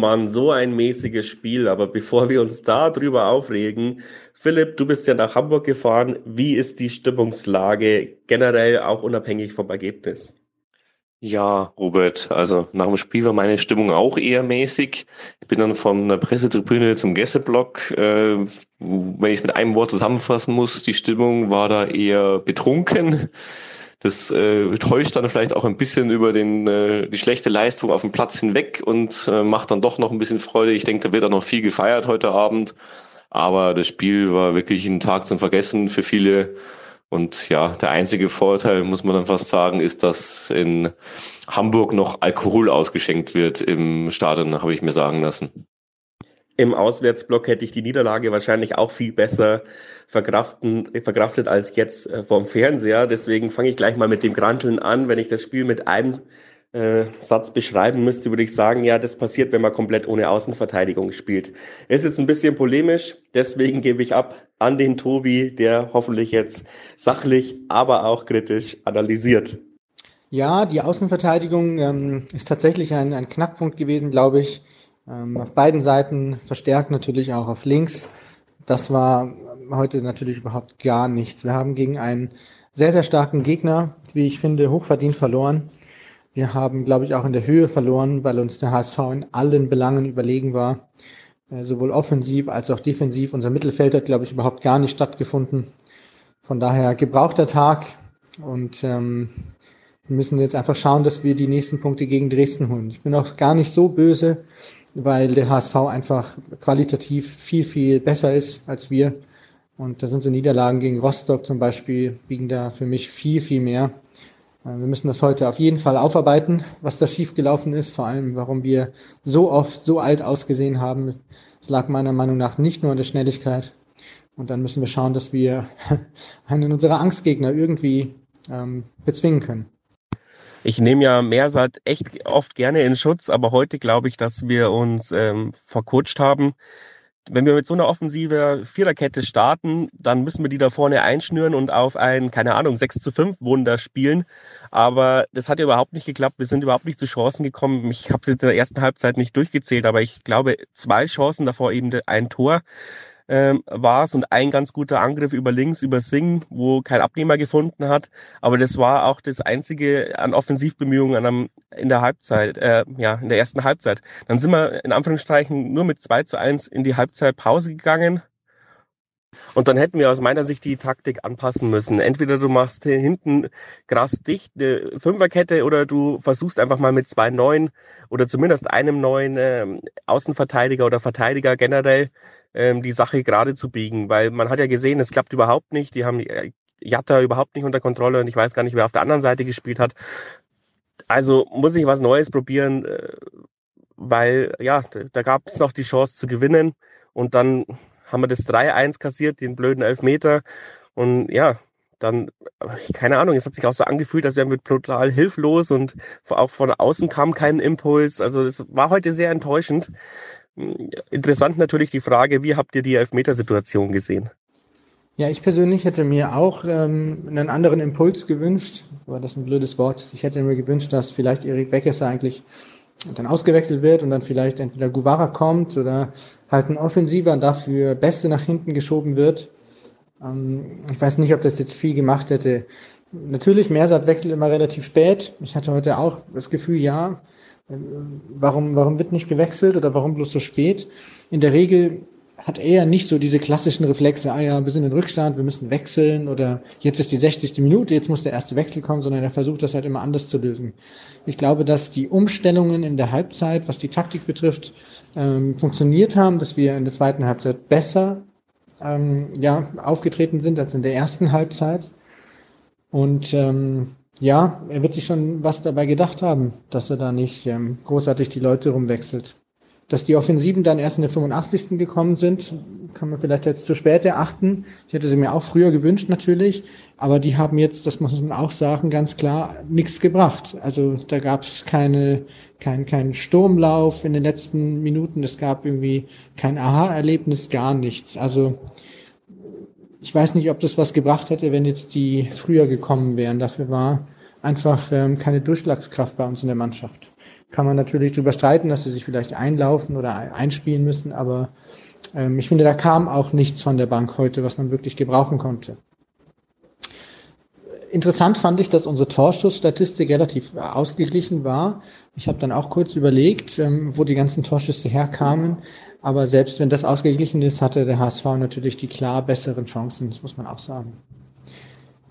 Mann, so ein mäßiges Spiel. Aber bevor wir uns da drüber aufregen, Philipp, du bist ja nach Hamburg gefahren. Wie ist die Stimmungslage generell auch unabhängig vom Ergebnis? Ja, Robert, also nach dem Spiel war meine Stimmung auch eher mäßig. Ich bin dann von der Pressetribüne zum Gästeblock. Äh, wenn ich es mit einem Wort zusammenfassen muss, die Stimmung war da eher betrunken. Das äh, täuscht dann vielleicht auch ein bisschen über den, äh, die schlechte Leistung auf dem Platz hinweg und äh, macht dann doch noch ein bisschen Freude. Ich denke, da wird auch noch viel gefeiert heute Abend. Aber das Spiel war wirklich ein Tag zum Vergessen für viele. Und ja, der einzige Vorteil, muss man dann fast sagen, ist, dass in Hamburg noch Alkohol ausgeschenkt wird im Stadion, habe ich mir sagen lassen. Im Auswärtsblock hätte ich die Niederlage wahrscheinlich auch viel besser verkraften, verkraftet als jetzt äh, vom Fernseher. Deswegen fange ich gleich mal mit dem Granteln an. Wenn ich das Spiel mit einem äh, Satz beschreiben müsste, würde ich sagen, ja, das passiert, wenn man komplett ohne Außenverteidigung spielt. Ist jetzt ein bisschen polemisch, deswegen gebe ich ab an den Tobi, der hoffentlich jetzt sachlich, aber auch kritisch analysiert. Ja, die Außenverteidigung ähm, ist tatsächlich ein, ein Knackpunkt gewesen, glaube ich. Ähm, auf beiden Seiten verstärkt natürlich auch auf links. Das war heute natürlich überhaupt gar nichts. Wir haben gegen einen sehr, sehr starken Gegner, wie ich finde, hochverdient verloren. Wir haben, glaube ich, auch in der Höhe verloren, weil uns der HSV in allen Belangen überlegen war. Äh, sowohl offensiv als auch defensiv. Unser Mittelfeld hat, glaube ich, überhaupt gar nicht stattgefunden. Von daher gebrauchter Tag und ähm, wir müssen jetzt einfach schauen, dass wir die nächsten Punkte gegen Dresden holen. Ich bin auch gar nicht so böse, weil der HSV einfach qualitativ viel, viel besser ist als wir. Und da sind so Niederlagen gegen Rostock zum Beispiel, wiegen da für mich viel, viel mehr. Äh, wir müssen das heute auf jeden Fall aufarbeiten, was da schiefgelaufen ist, vor allem warum wir so oft so alt ausgesehen haben. Es lag meiner Meinung nach nicht nur an der Schnelligkeit. Und dann müssen wir schauen, dass wir einen unserer Angstgegner irgendwie ähm, bezwingen können. Ich nehme ja Meersat echt oft gerne in Schutz, aber heute glaube ich, dass wir uns ähm, verkutscht haben wenn wir mit so einer offensive Viererkette starten, dann müssen wir die da vorne einschnüren und auf ein, keine Ahnung, 6 zu 5 Wunder spielen. Aber das hat ja überhaupt nicht geklappt. Wir sind überhaupt nicht zu Chancen gekommen. Ich habe es jetzt in der ersten Halbzeit nicht durchgezählt, aber ich glaube, zwei Chancen davor eben ein Tor ähm, war es und ein ganz guter Angriff über links, über Sing, wo kein Abnehmer gefunden hat. Aber das war auch das einzige an Offensivbemühungen an in der Halbzeit, äh, ja, in der ersten Halbzeit. Dann sind wir in Anführungsstrichen nur mit 2 zu 1 in die Halbzeitpause gegangen. Und dann hätten wir aus meiner Sicht die Taktik anpassen müssen. Entweder du machst hinten krass dicht eine Fünferkette oder du versuchst einfach mal mit zwei neuen oder zumindest einem neuen äh, Außenverteidiger oder Verteidiger generell ähm, die Sache gerade zu biegen, weil man hat ja gesehen, es klappt überhaupt nicht. Die haben äh, Jatta überhaupt nicht unter Kontrolle und ich weiß gar nicht, wer auf der anderen Seite gespielt hat. Also muss ich was Neues probieren, äh, weil ja, da gab es noch die Chance zu gewinnen und dann haben wir das 3-1 kassiert, den blöden Elfmeter und ja, dann, keine Ahnung, es hat sich auch so angefühlt, als wären wir total hilflos und auch von außen kam kein Impuls. Also es war heute sehr enttäuschend. Interessant natürlich die Frage, wie habt ihr die Elfmetersituation gesehen? Ja, ich persönlich hätte mir auch ähm, einen anderen Impuls gewünscht, war das ein blödes Wort. Ich hätte mir gewünscht, dass vielleicht Erik Weckes eigentlich dann ausgewechselt wird und dann vielleicht entweder Guevara kommt oder halt ein Offensiver dafür Beste nach hinten geschoben wird. Ähm, ich weiß nicht, ob das jetzt viel gemacht hätte. Natürlich, Mersat wechselt immer relativ spät. Ich hatte heute auch das Gefühl, ja, Warum, warum wird nicht gewechselt oder warum bloß so spät? In der Regel hat er nicht so diese klassischen Reflexe, ah ja, wir sind in Rückstand, wir müssen wechseln oder jetzt ist die 60. Minute, jetzt muss der erste Wechsel kommen, sondern er versucht das halt immer anders zu lösen. Ich glaube, dass die Umstellungen in der Halbzeit, was die Taktik betrifft, ähm, funktioniert haben, dass wir in der zweiten Halbzeit besser ähm, ja, aufgetreten sind als in der ersten Halbzeit. Und ähm, ja, er wird sich schon was dabei gedacht haben, dass er da nicht ähm, großartig die Leute rumwechselt. Dass die Offensiven dann erst in der 85. gekommen sind, kann man vielleicht jetzt zu spät erachten. Ich hätte sie mir auch früher gewünscht natürlich, aber die haben jetzt, das muss man auch sagen, ganz klar nichts gebracht. Also da gab es keine, kein, kein Sturmlauf in den letzten Minuten, es gab irgendwie kein Aha-Erlebnis, gar nichts. Also ich weiß nicht, ob das was gebracht hätte, wenn jetzt die früher gekommen wären. Dafür war einfach ähm, keine Durchschlagskraft bei uns in der Mannschaft. kann man natürlich drüber streiten, dass sie sich vielleicht einlaufen oder einspielen müssen, aber ähm, ich finde, da kam auch nichts von der Bank heute, was man wirklich gebrauchen konnte. Interessant fand ich, dass unsere Torschussstatistik relativ ausgeglichen war. Ich habe dann auch kurz überlegt, ähm, wo die ganzen Torschüsse herkamen. Aber selbst wenn das ausgeglichen ist, hatte der HSV natürlich die klar besseren Chancen, das muss man auch sagen.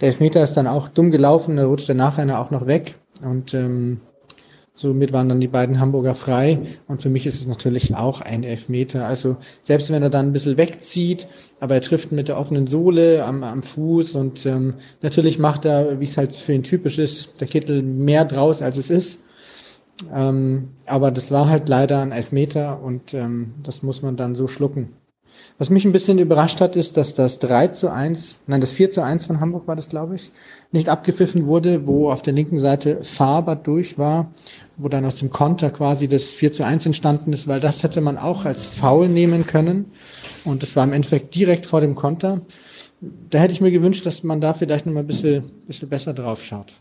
Der Elfmeter ist dann auch dumm gelaufen, da rutscht der Nachrenner auch noch weg. Und ähm, Somit waren dann die beiden Hamburger frei. Und für mich ist es natürlich auch ein Elfmeter. Also selbst wenn er dann ein bisschen wegzieht, aber er trifft mit der offenen Sohle am, am Fuß und ähm, natürlich macht er, wie es halt für ihn typisch ist, der Kittel mehr draus, als es ist. Ähm, aber das war halt leider ein Elfmeter und ähm, das muss man dann so schlucken. Was mich ein bisschen überrascht hat, ist, dass das 3 zu 1, nein, das 4 zu 1 von Hamburg war das, glaube ich, nicht abgepfiffen wurde, wo auf der linken Seite Faber durch war, wo dann aus dem Konter quasi das 4 zu 1 entstanden ist, weil das hätte man auch als Foul nehmen können. Und das war im Endeffekt direkt vor dem Konter. Da hätte ich mir gewünscht, dass man da vielleicht noch mal ein bisschen, bisschen besser drauf schaut.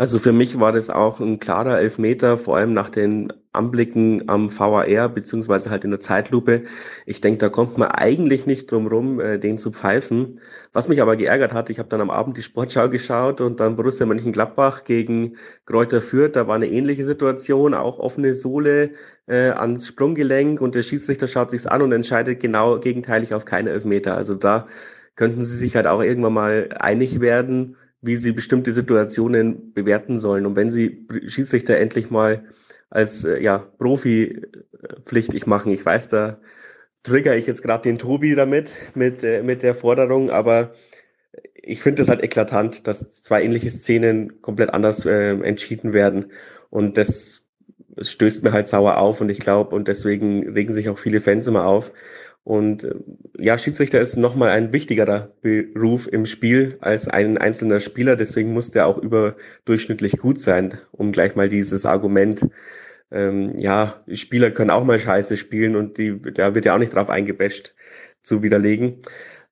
Also für mich war das auch ein klarer Elfmeter, vor allem nach den Anblicken am VAR, beziehungsweise halt in der Zeitlupe. Ich denke, da kommt man eigentlich nicht drum rum, äh, den zu pfeifen. Was mich aber geärgert hat, ich habe dann am Abend die Sportschau geschaut und dann Borussia Mönchengladbach gegen Kräuter Fürth, da war eine ähnliche Situation, auch offene Sohle äh, ans Sprunggelenk und der Schiedsrichter schaut sich's an und entscheidet genau gegenteilig auf keine Elfmeter. Also da könnten sie sich halt auch irgendwann mal einig werden wie sie bestimmte Situationen bewerten sollen. Und wenn sie Schiedsrichter endlich mal als äh, ja, Profi pflichtig machen, ich weiß, da trigger ich jetzt gerade den Tobi damit, mit, äh, mit der Forderung, aber ich finde es halt eklatant, dass zwei ähnliche Szenen komplett anders äh, entschieden werden. Und das stößt mir halt sauer auf und ich glaube, und deswegen regen sich auch viele Fans immer auf. Und äh, ja, Schiedsrichter ist nochmal ein wichtigerer Beruf im Spiel als ein einzelner Spieler. Deswegen muss der auch überdurchschnittlich gut sein, um gleich mal dieses Argument, ähm, ja, Spieler können auch mal scheiße spielen und die, da wird ja auch nicht drauf eingebäscht, zu widerlegen.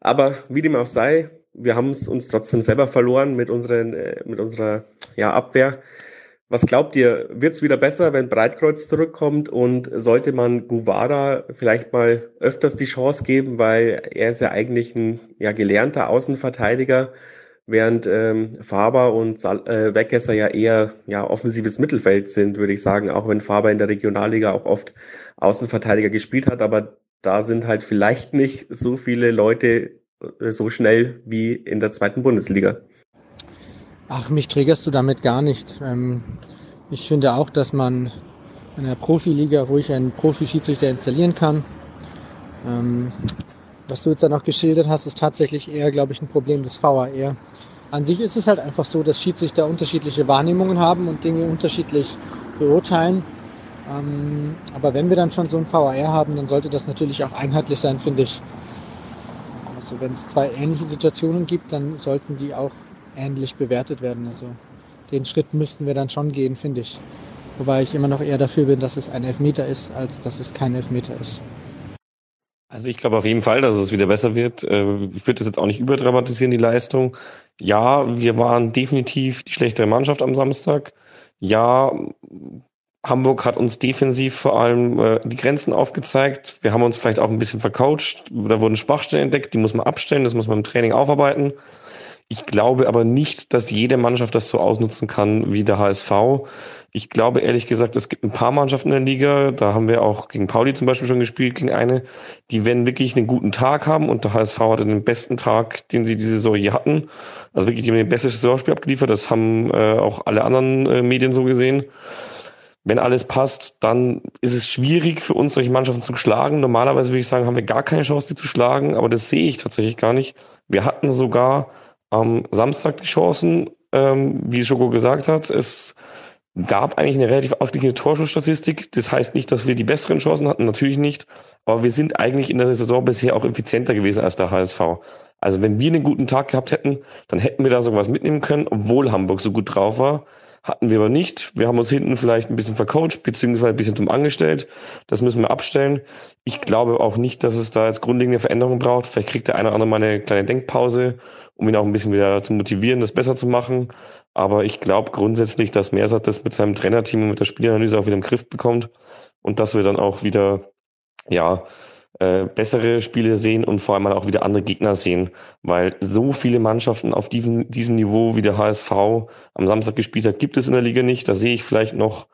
Aber wie dem auch sei, wir haben es uns trotzdem selber verloren mit, unseren, äh, mit unserer ja, Abwehr. Was glaubt ihr, wird es wieder besser, wenn Breitkreuz zurückkommt und sollte man Guvara vielleicht mal öfters die Chance geben, weil er ist ja eigentlich ein ja, gelernter Außenverteidiger, während ähm, Faber und Sal äh, Weckesser ja eher ja, offensives Mittelfeld sind, würde ich sagen, auch wenn Faber in der Regionalliga auch oft Außenverteidiger gespielt hat, aber da sind halt vielleicht nicht so viele Leute äh, so schnell wie in der zweiten Bundesliga. Ach, mich triggerst du damit gar nicht. Ähm, ich finde auch, dass man in der Profiliga ruhig einen Profi-Schiedsrichter installieren kann. Ähm, was du jetzt da noch geschildert hast, ist tatsächlich eher, glaube ich, ein Problem des VAR. An sich ist es halt einfach so, dass Schiedsrichter unterschiedliche Wahrnehmungen haben und Dinge unterschiedlich beurteilen. Ähm, aber wenn wir dann schon so ein VAR haben, dann sollte das natürlich auch einheitlich sein, finde ich. Also wenn es zwei ähnliche Situationen gibt, dann sollten die auch ähnlich bewertet werden. Also den Schritt müssten wir dann schon gehen, finde ich. Wobei ich immer noch eher dafür bin, dass es ein Elfmeter ist, als dass es kein Elfmeter ist. Also ich glaube auf jeden Fall, dass es wieder besser wird. Äh, ich würde das jetzt auch nicht überdramatisieren, die Leistung. Ja, wir waren definitiv die schlechtere Mannschaft am Samstag. Ja, Hamburg hat uns defensiv vor allem äh, die Grenzen aufgezeigt. Wir haben uns vielleicht auch ein bisschen vercoacht. Da wurden Schwachstellen entdeckt, die muss man abstellen, das muss man im Training aufarbeiten. Ich glaube aber nicht, dass jede Mannschaft das so ausnutzen kann wie der HSV. Ich glaube ehrlich gesagt, es gibt ein paar Mannschaften in der Liga, da haben wir auch gegen Pauli zum Beispiel schon gespielt, gegen eine, die werden wirklich einen guten Tag haben und der HSV hatte den besten Tag, den sie diese Saison je hatten. Also wirklich, die haben den besten Saisonspiel abgeliefert, das haben äh, auch alle anderen äh, Medien so gesehen. Wenn alles passt, dann ist es schwierig für uns, solche Mannschaften zu schlagen. Normalerweise würde ich sagen, haben wir gar keine Chance, die zu schlagen, aber das sehe ich tatsächlich gar nicht. Wir hatten sogar am Samstag die Chancen, ähm, wie Schoko gesagt hat. Es gab eigentlich eine relativ ausgeglichene Torschussstatistik. Das heißt nicht, dass wir die besseren Chancen hatten, natürlich nicht. Aber wir sind eigentlich in der Saison bisher auch effizienter gewesen als der HSV. Also wenn wir einen guten Tag gehabt hätten, dann hätten wir da sowas mitnehmen können, obwohl Hamburg so gut drauf war. Hatten wir aber nicht. Wir haben uns hinten vielleicht ein bisschen vercoacht, beziehungsweise ein bisschen dumm angestellt. Das müssen wir abstellen. Ich glaube auch nicht, dass es da jetzt grundlegende Veränderungen braucht. Vielleicht kriegt der eine oder andere mal eine kleine Denkpause, um ihn auch ein bisschen wieder zu motivieren, das besser zu machen. Aber ich glaube grundsätzlich, dass Mersat das mit seinem Trainerteam und mit der Spielanalyse auch wieder im Griff bekommt und dass wir dann auch wieder, ja, äh, bessere Spiele sehen und vor allem auch wieder andere Gegner sehen, weil so viele Mannschaften auf diesem, diesem Niveau wie der HSV am Samstag gespielt hat, gibt es in der Liga nicht. Da sehe ich vielleicht noch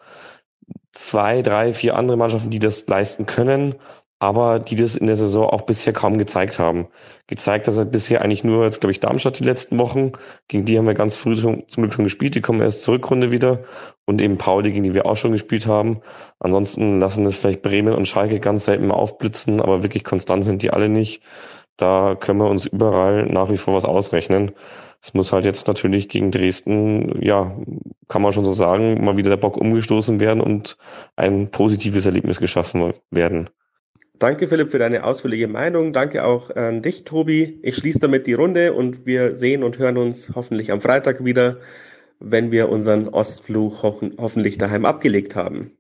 zwei, drei, vier andere Mannschaften, die das leisten können aber die das in der Saison auch bisher kaum gezeigt haben. Gezeigt dass er bisher eigentlich nur, jetzt glaube ich, Darmstadt die letzten Wochen. Gegen die haben wir ganz früh zum Glück schon gespielt, die kommen erst zur Rückrunde wieder. Und eben Pauli, gegen die wir auch schon gespielt haben. Ansonsten lassen es vielleicht Bremen und Schalke ganz selten mal aufblitzen, aber wirklich konstant sind die alle nicht. Da können wir uns überall nach wie vor was ausrechnen. Es muss halt jetzt natürlich gegen Dresden, ja, kann man schon so sagen, mal wieder der Bock umgestoßen werden und ein positives Erlebnis geschaffen werden. Danke, Philipp, für deine ausführliche Meinung. Danke auch an dich, Tobi. Ich schließe damit die Runde und wir sehen und hören uns hoffentlich am Freitag wieder, wenn wir unseren Ostflug ho hoffentlich daheim abgelegt haben.